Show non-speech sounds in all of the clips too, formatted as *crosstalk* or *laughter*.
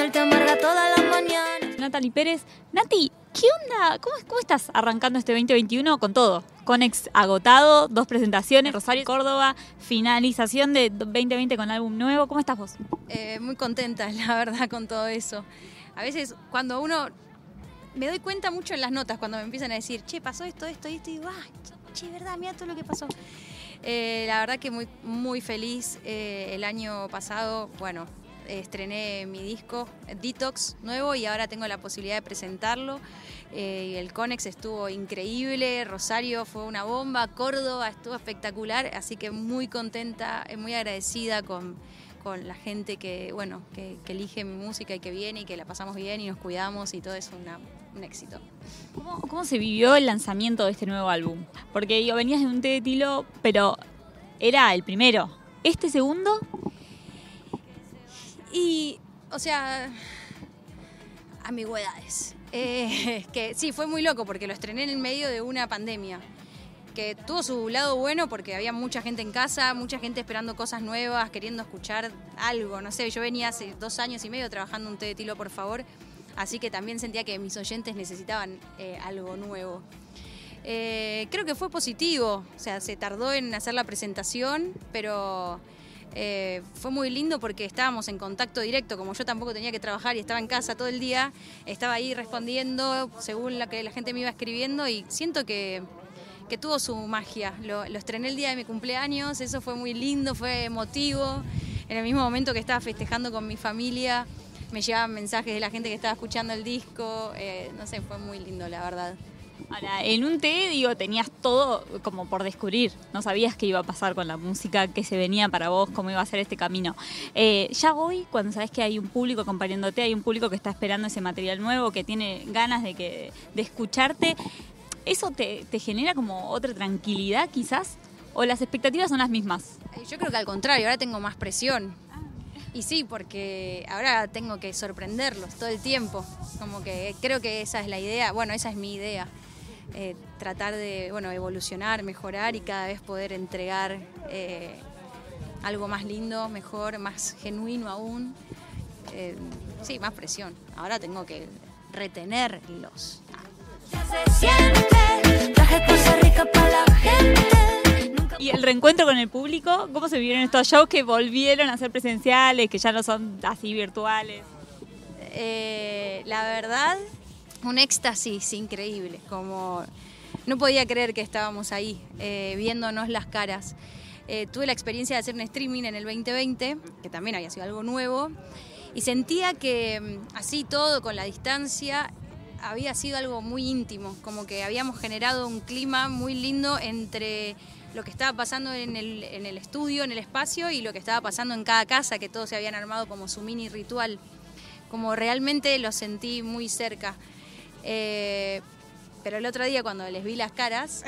él te amarga toda la mañana. Natalie Pérez. Nati, ¿qué onda? ¿Cómo, ¿Cómo estás arrancando este 2021 con todo? Conex agotado, dos presentaciones, Rosario, Córdoba, finalización de 2020 con álbum nuevo. ¿Cómo estás vos? Eh, muy contenta, *laughs* la verdad, con todo eso. A veces cuando uno... Me doy cuenta mucho en las notas cuando me empiezan a decir, che, pasó esto, esto, esto, y digo, ah, che, verdad, mira todo lo que pasó. Eh, la verdad que muy, muy feliz. Eh, el año pasado, bueno, estrené mi disco Detox nuevo y ahora tengo la posibilidad de presentarlo. Eh, el Conex estuvo increíble, Rosario fue una bomba, Córdoba estuvo espectacular, así que muy contenta, muy agradecida con, con la gente que, bueno, que, elige mi música y que viene y que la pasamos bien y nos cuidamos y todo es un éxito. ¿Cómo, ¿Cómo, se vivió el lanzamiento de este nuevo álbum? Porque yo venías de un té de tilo, pero era el primero. ¿Este segundo? Y, o sea, ambigüedades. *laughs* Eh, que sí, fue muy loco porque lo estrené en el medio de una pandemia que tuvo su lado bueno porque había mucha gente en casa, mucha gente esperando cosas nuevas, queriendo escuchar algo. No sé, yo venía hace dos años y medio trabajando un té de tilo, por favor, así que también sentía que mis oyentes necesitaban eh, algo nuevo. Eh, creo que fue positivo, o sea, se tardó en hacer la presentación, pero eh, fue muy lindo porque estábamos en contacto directo, como yo tampoco tenía que trabajar y estaba en casa todo el día, estaba ahí respondiendo según la que la gente me iba escribiendo y siento que, tuvo su magia. Lo, estrené el día de mi cumpleaños, eso fue muy lindo, fue emotivo. En el mismo momento que estaba festejando con mi familia, me llegaban mensajes de la gente que estaba escuchando el disco, eh, no sé, fue muy lindo la verdad. Ahora, en un té, digo, tenías todo como por descubrir. No sabías qué iba a pasar con la música, qué se venía para vos, cómo iba a ser este camino. Eh, ya hoy, cuando sabes que hay un público acompañándote, hay un público que está esperando ese material nuevo, que tiene ganas de, que, de escucharte, ¿eso te, te genera como otra tranquilidad quizás? ¿O las expectativas son las mismas? Eh, yo creo que al contrario, ahora tengo más presión. Y sí, porque ahora tengo que sorprenderlos todo el tiempo. Como que creo que esa es la idea, bueno, esa es mi idea. Eh, tratar de bueno, evolucionar, mejorar y cada vez poder entregar eh, algo más lindo, mejor, más genuino aún. Eh, sí, más presión. Ahora tengo que retenerlos. Y el reencuentro con el público, ¿cómo se vivieron estos shows que volvieron a ser presenciales, que ya no son así virtuales? la verdad, un éxtasis increíble, como no podía creer que estábamos ahí, eh, viéndonos las caras. Eh, tuve la experiencia de hacer un streaming en el 2020, que también había sido algo nuevo, y sentía que mm, así todo, con la distancia, había sido algo muy íntimo, como que habíamos generado un clima muy lindo entre lo que estaba pasando en el, en el estudio, en el espacio, y lo que estaba pasando en cada casa, que todos se habían armado como su mini ritual. Como realmente lo sentí muy cerca. Eh, pero el otro día cuando les vi las caras,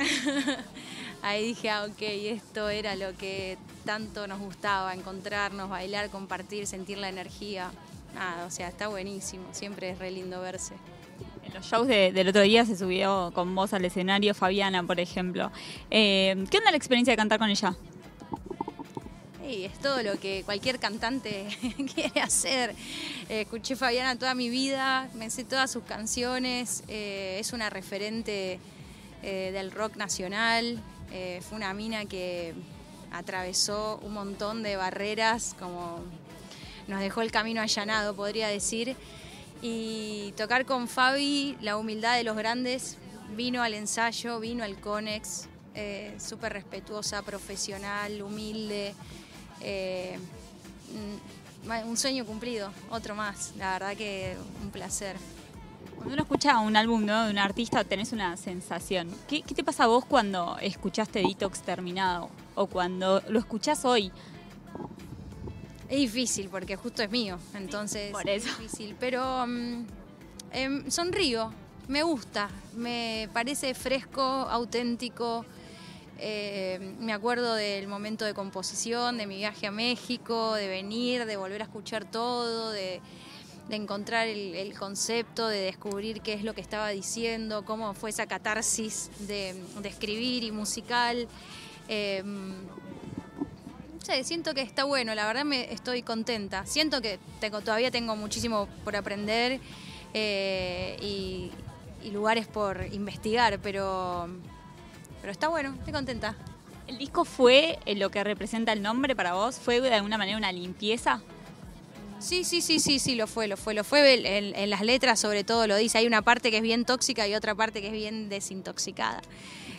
*laughs* ahí dije, ah, ok, esto era lo que tanto nos gustaba, encontrarnos, bailar, compartir, sentir la energía. Nada, o sea, está buenísimo, siempre es re lindo verse. En los shows del otro día se subió con vos al escenario Fabiana, por ejemplo. Eh, ¿Qué onda la experiencia de cantar con ella? Es todo lo que cualquier cantante *laughs* quiere hacer. Eh, escuché Fabiana toda mi vida, me sé todas sus canciones, eh, es una referente eh, del rock nacional, fue una mina que atravesó un montón de barreras, como nos dejó el camino allanado, podría decir. Y tocar con Fabi, la humildad de los grandes, vino al ensayo, vino al Conex, súper respetuosa, profesional, humilde. Eh, mm, un sueño cumplido, otro más. La verdad que un placer. Cuando uno escucha un álbum de un artista, tenés una sensación. ¿Qué, te pasa a vos cuando escuchaste Detox terminado? O cuando lo escuchás hoy. Es difícil porque justo es mío, entonces Por eso. es difícil. Pero mm, em, sonrío, me gusta, me parece fresco, auténtico. Eh, me acuerdo del momento de composición, de mi viaje a México, de venir, de volver a escuchar todo, de, encontrar el, concepto, de descubrir qué es lo que estaba diciendo, cómo fue esa catarsis de, escribir y musical. Eh, siento que está bueno, la verdad me estoy contenta. Siento que todavía tengo muchísimo por aprender eh, y lugares por investigar, pero, pero está bueno, estoy contenta. ¿El disco fue eh, lo que representa el nombre para vos? ¿Fue de alguna manera una limpieza? Sí, sí, sí, sí, sí, lo fue, lo fue, lo fue. En, las letras sobre todo lo dice. Hay una parte que es bien tóxica y otra parte que es bien desintoxicada.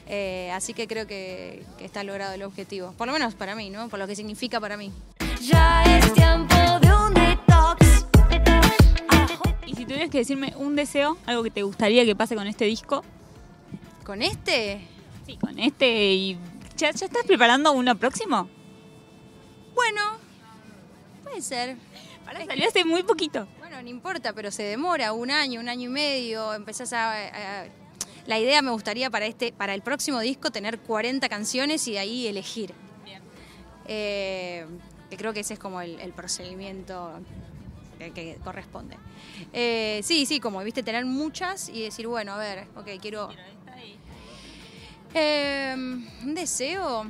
Eh, así que creo que, que está logrado el objetivo. Por lo menos para mí, ¿no? Por lo que significa para mí. Ya es tiempo de un detox. Y si tuvieras que decirme un deseo, algo que te gustaría que pase con este disco, ¿Con este? Sí, con este y... ¿Ya, ya estás preparando uno próximo? Bueno, puede ser. Pará, salió hace muy poquito. Bueno, no importa, pero se demora un año, un año y medio. Empezás a, a- la idea me gustaría para este, para el próximo disco tener 40 canciones y de ahí elegir. Bien. Eh, que creo que ese es como el, el procedimiento que, que corresponde. Eh, sí, sí, como viste, tener muchas y decir, bueno, a ver, ok, quiero. Eh, un deseo.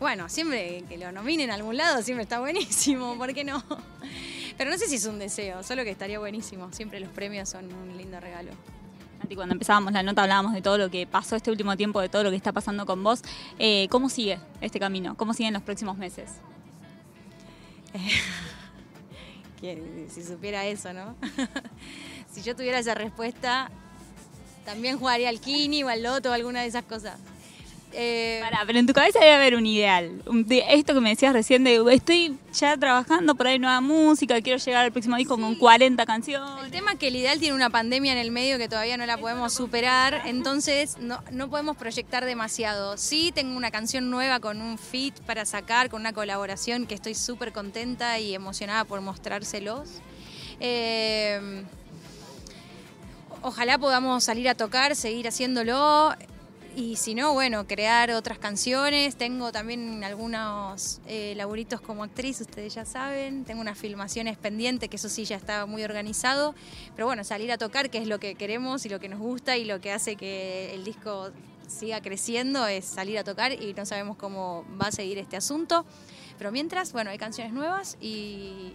Bueno, siempre que lo nominen a algún lado, siempre está buenísimo, *laughs* ¿por qué no? Pero no sé si es un deseo, solo que estaría buenísimo. Siempre los premios son un lindo regalo. Nati, cuando empezábamos la nota hablábamos de todo lo que pasó este último tiempo, de todo lo que está pasando con vos. Eh, ¿Cómo sigue este camino? ¿Cómo siguen los próximos meses? *laughs* Si supiera eso, ¿no? *laughs* si yo tuviera esa respuesta, también jugaría al Kini o al Loto o alguna de esas cosas. Eh, Pará, pero en tu cabeza debe haber un ideal. Esto que me decías recién de estoy ya trabajando por ahí nueva música, quiero llegar al próximo disco con 40 el canciones. tema es que el ideal tiene una pandemia en el medio que todavía no la podemos superar, entonces no, no podemos proyectar demasiado. Sí, tengo una canción nueva con un feat para sacar, con una colaboración que estoy súper contenta y emocionada por mostrárselos. Eh, ojalá podamos salir a tocar, seguir haciéndolo. Y si no, bueno, crear otras canciones. Tengo también algunos eh, laburitos como actriz, ustedes ya saben. Tengo unas filmaciones pendientes, que eso sí ya está muy organizado. Pero bueno, salir a tocar, que es lo que queremos y lo que nos gusta y lo que hace que el disco siga creciendo, es salir a tocar y no sabemos cómo va a seguir este asunto. Pero mientras, bueno, hay canciones nuevas y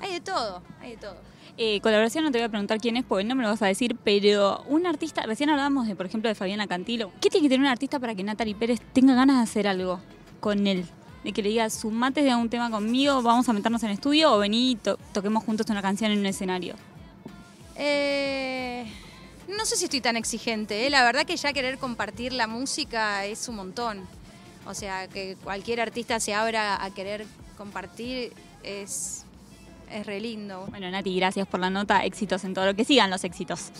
hay de todo, hay de todo. Eh, colaboración no te voy a preguntar quién es porque no me lo vas a decir, pero un artista, recién hablábamos de, por ejemplo, de Fabiana Cantilo. ¿Qué tiene que tener un artista para que Natalie Pérez tenga ganas de hacer algo con él? De que le diga, sumate de algún tema conmigo, vamos a meternos en estudio o vení y to- toquemos juntos una canción en un escenario. Eh, no sé si estoy tan exigente, ¿eh? la verdad que ya querer compartir la música es un montón. O sea, que cualquier artista se abra a querer compartir es, es re lindo. Bueno, Nati, gracias por la nota, éxitos en todo lo que sigan los éxitos.